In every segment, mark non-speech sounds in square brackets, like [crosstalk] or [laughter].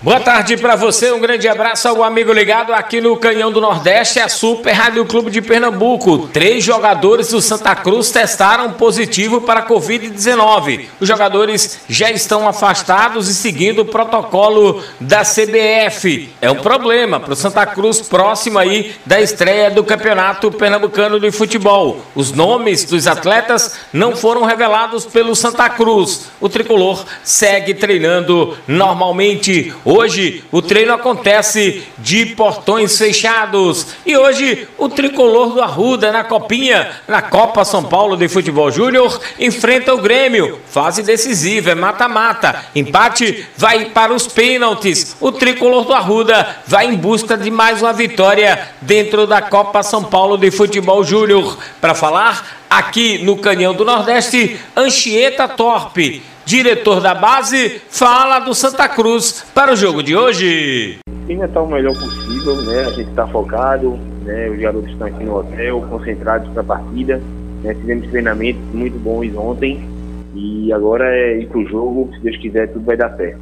Boa tarde para você, um grande abraço ao amigo ligado aqui no Canhão do Nordeste, a Super Rádio Clube de Pernambuco. Três jogadores do Santa Cruz testaram positivo para a Covid-19. Os jogadores já estão afastados e seguindo o protocolo da CBF. É um problema para o Santa Cruz próximo aí da estreia do Campeonato Pernambucano de Futebol. Os nomes dos atletas não foram revelados pelo Santa Cruz. O tricolor segue treinando normalmente. Hoje o treino acontece de portões fechados. E hoje o tricolor do Arruda na Copinha, na Copa São Paulo de Futebol Júnior, enfrenta o Grêmio. Fase decisiva, é mata-mata. Empate vai para os pênaltis. O tricolor do Arruda vai em busca de mais uma vitória dentro da Copa São Paulo de Futebol Júnior. Para falar aqui no Canhão do Nordeste, Anchieta Torpe diretor da base, fala do Santa Cruz para o jogo de hoje. time está o melhor possível, né? A gente está focado, né? Os garotos estão aqui no hotel, concentrados para a partida. Né? Treinamentos muito bons ontem e agora é ir para o jogo. Se Deus quiser, tudo vai dar certo.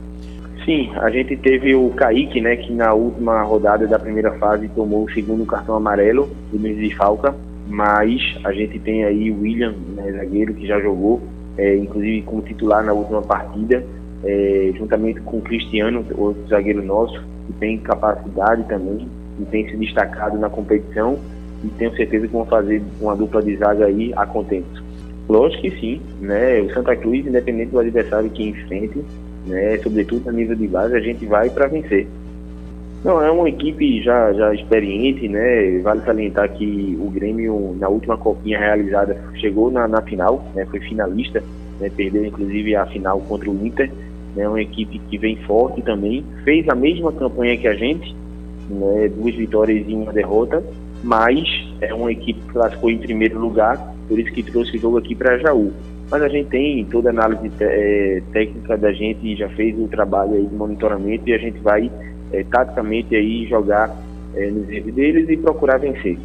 Sim, a gente teve o Kaique, né? Que na última rodada da primeira fase tomou o segundo cartão amarelo mês de Falca. Mas a gente tem aí o William, né, zagueiro, que já jogou é, inclusive como titular na última partida, é, juntamente com o Cristiano, outro zagueiro nosso, que tem capacidade também e tem se destacado na competição e tenho certeza que vão fazer uma dupla de zaga aí a contento. Lógico que sim, né? O Santa Cruz, independente do adversário que enfrente, né, sobretudo a nível de base, a gente vai para vencer. Não, é uma equipe já, já experiente, né? Vale salientar que o Grêmio, na última copinha realizada, chegou na, na final, né? Foi finalista, né? Perdeu inclusive a final contra o Inter. É né? uma equipe que vem forte também. Fez a mesma campanha que a gente, né? duas vitórias e uma derrota, mas é uma equipe que classificou em primeiro lugar, por isso que trouxe o jogo aqui para Jaú. Mas a gente tem toda a análise é, técnica da gente, já fez o trabalho de monitoramento e a gente vai é, taticamente aí jogar é, nos erros deles e procurar vencer.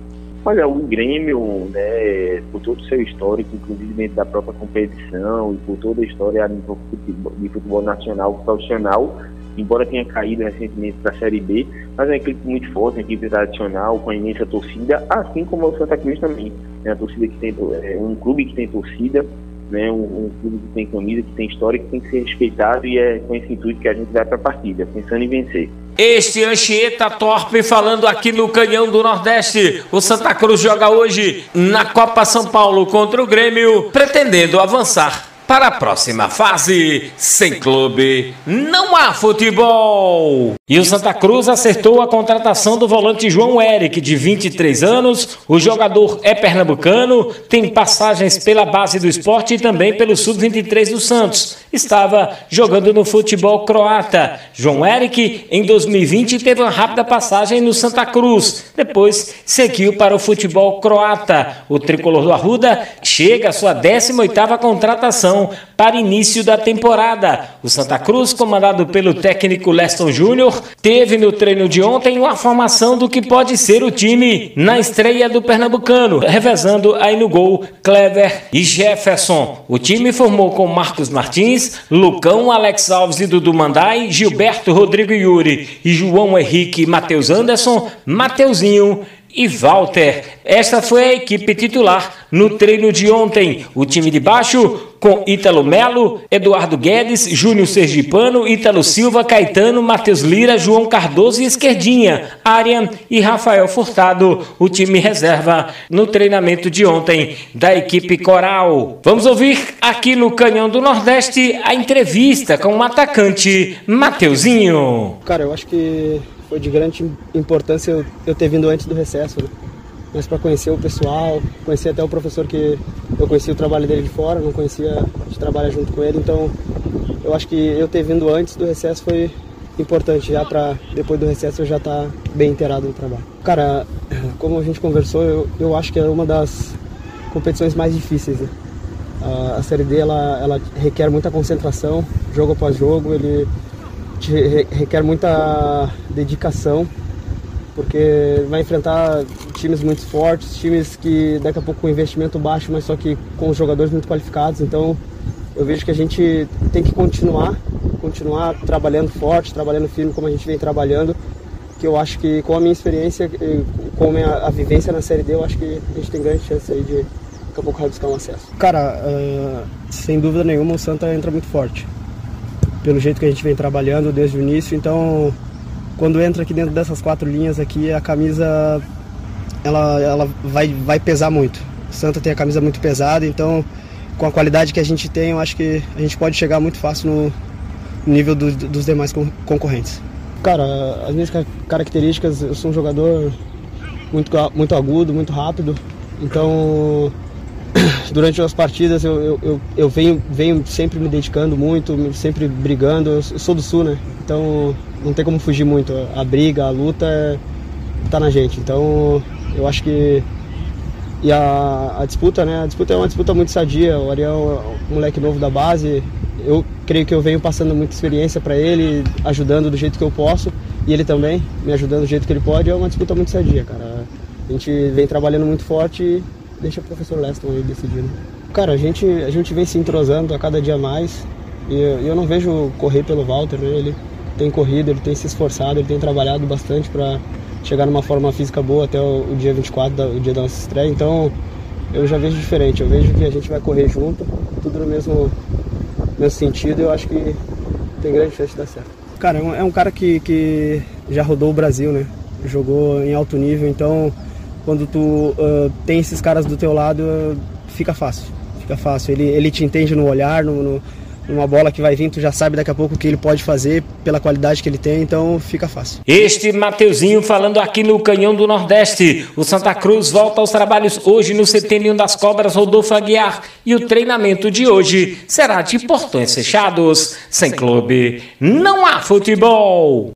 Olha, o Grêmio, né, por todo o seu histórico, inclusive dentro da própria competição e por toda a história de futebol, de futebol nacional profissional, embora tenha caído recentemente para a Série B, mas é uma equipe muito forte, uma equipe tradicional, com a imensa torcida, assim como o Santa Cruz também. É uma torcida que tem, é um clube que tem torcida, né, um, um, clube que tem camisa, que tem história, que tem que ser respeitado e é com esse intuito que a gente vai para a partida, pensando em vencer. Este Anchieta Torpe falando aqui no Canhão do Nordeste. O Santa Cruz joga hoje na Copa São Paulo contra o Grêmio, pretendendo avançar para a próxima fase. Sem clube, não há futebol. E o Santa Cruz acertou a contratação do volante João Eric, de 23 anos. O jogador é pernambucano, tem passagens pela base do esporte e também pelo Sub-23 do Santos. Estava jogando no futebol croata. João Eric, em 2020, teve uma rápida passagem no Santa Cruz. Depois seguiu para o futebol croata. O tricolor do Arruda chega à sua 18ª contratação para início da temporada. O Santa Cruz, comandado pelo técnico Leston Júnior, teve no treino de ontem uma formação do que pode ser o time na estreia do Pernambucano, revezando aí no gol Clever e Jefferson. O time formou com Marcos Martins, Lucão, Alex Alves e Dudu Mandai, Gilberto, Rodrigo Yuri e João Henrique, Matheus Anderson, Mateuzinho e Walter. Esta foi a equipe titular no treino de ontem. O time de baixo com Ítalo Melo, Eduardo Guedes, Júnior Sergipano, Ítalo Silva, Caetano, Matheus Lira, João Cardoso e Esquerdinha, Arian e Rafael Furtado, o time reserva no treinamento de ontem da equipe Coral. Vamos ouvir aqui no Canhão do Nordeste a entrevista com o atacante Mateuzinho. Cara, eu acho que foi de grande importância eu, ter vindo antes do recesso, né? mas para conhecer o pessoal, conhecer até o professor que eu conhecia o trabalho dele de fora, não conhecia de trabalhar junto com ele, então eu acho que eu ter vindo antes do recesso foi importante já para depois do recesso eu já estar tá bem inteirado no trabalho. Cara, [clears throat] como a gente conversou, eu, eu acho que é uma das competições mais difíceis. Né? A, a Série D ela, ela requer muita concentração, jogo após jogo, ele requer muita dedicação, porque vai enfrentar times muito fortes, times que daqui a pouco com investimento baixo, mas só que com jogadores muito qualificados. Então eu vejo que a gente tem que continuar, continuar trabalhando forte, trabalhando firme como a gente vem trabalhando. Que eu acho que com a minha experiência, com a, minha, a vivência na Série D, eu acho que a gente tem grande chance aí de daqui a pouco buscar um acesso. Cara, uh, sem dúvida nenhuma o Santa entra muito forte. Pelo jeito que a gente vem trabalhando desde o início, então quando entra aqui dentro dessas quatro linhas aqui, a camisa ela, ela vai, vai pesar muito. Santa tem a camisa muito pesada, então com a qualidade que a gente tem, eu acho que a gente pode chegar muito fácil no nível do, dos demais concorrentes. Cara, as minhas características, eu sou um jogador muito, muito agudo, muito rápido, então [coughs] durante as partidas eu, eu, eu, eu, venho, venho sempre me dedicando muito, sempre brigando. Eu sou do sul, né? Então não tem como fugir muito. A briga, a luta é, tá na gente. Então eu acho que. E a, a disputa, né? A disputa é uma disputa muito sadia. O Ariel é um moleque novo da base. Eu creio que eu venho passando muita experiência para ele, ajudando do jeito que eu posso. E ele também, me ajudando do jeito que ele pode. É uma disputa muito sadia, cara. A gente vem trabalhando muito forte deixa o professor Leston aí decidindo. Cara, a gente, a gente vem se entrosando a cada dia mais e eu não vejo correr pelo Walter, né? Ele tem corrido, ele tem se esforçado, ele tem trabalhado bastante para chegar numa forma física boa até o, o dia 24, o dia da nossa estreia. Então eu já vejo diferente, eu vejo que a gente vai correr junto, tudo no mesmo, mesmo sentido e eu acho que tem grande chance de dar certo. Cara, é um, é um cara que, que já rodou o Brasil, né? Jogou em alto nível, então quando tu uh, tem esses caras do teu lado, uh, fica fácil. Fica fácil. Ele, ele te entende no olhar, no, no, numa bola que vai vir, tu já sabe daqui a pouco o que ele pode fazer pela qualidade que ele tem, então fica fácil. Este Mateuzinho falando aqui no Canhão do Nordeste. O Santa Cruz volta aos trabalhos hoje no Centeninho das Cobras Rodolfo Aguiar e o treinamento de hoje será de portões fechados. Sem clube, não há futebol.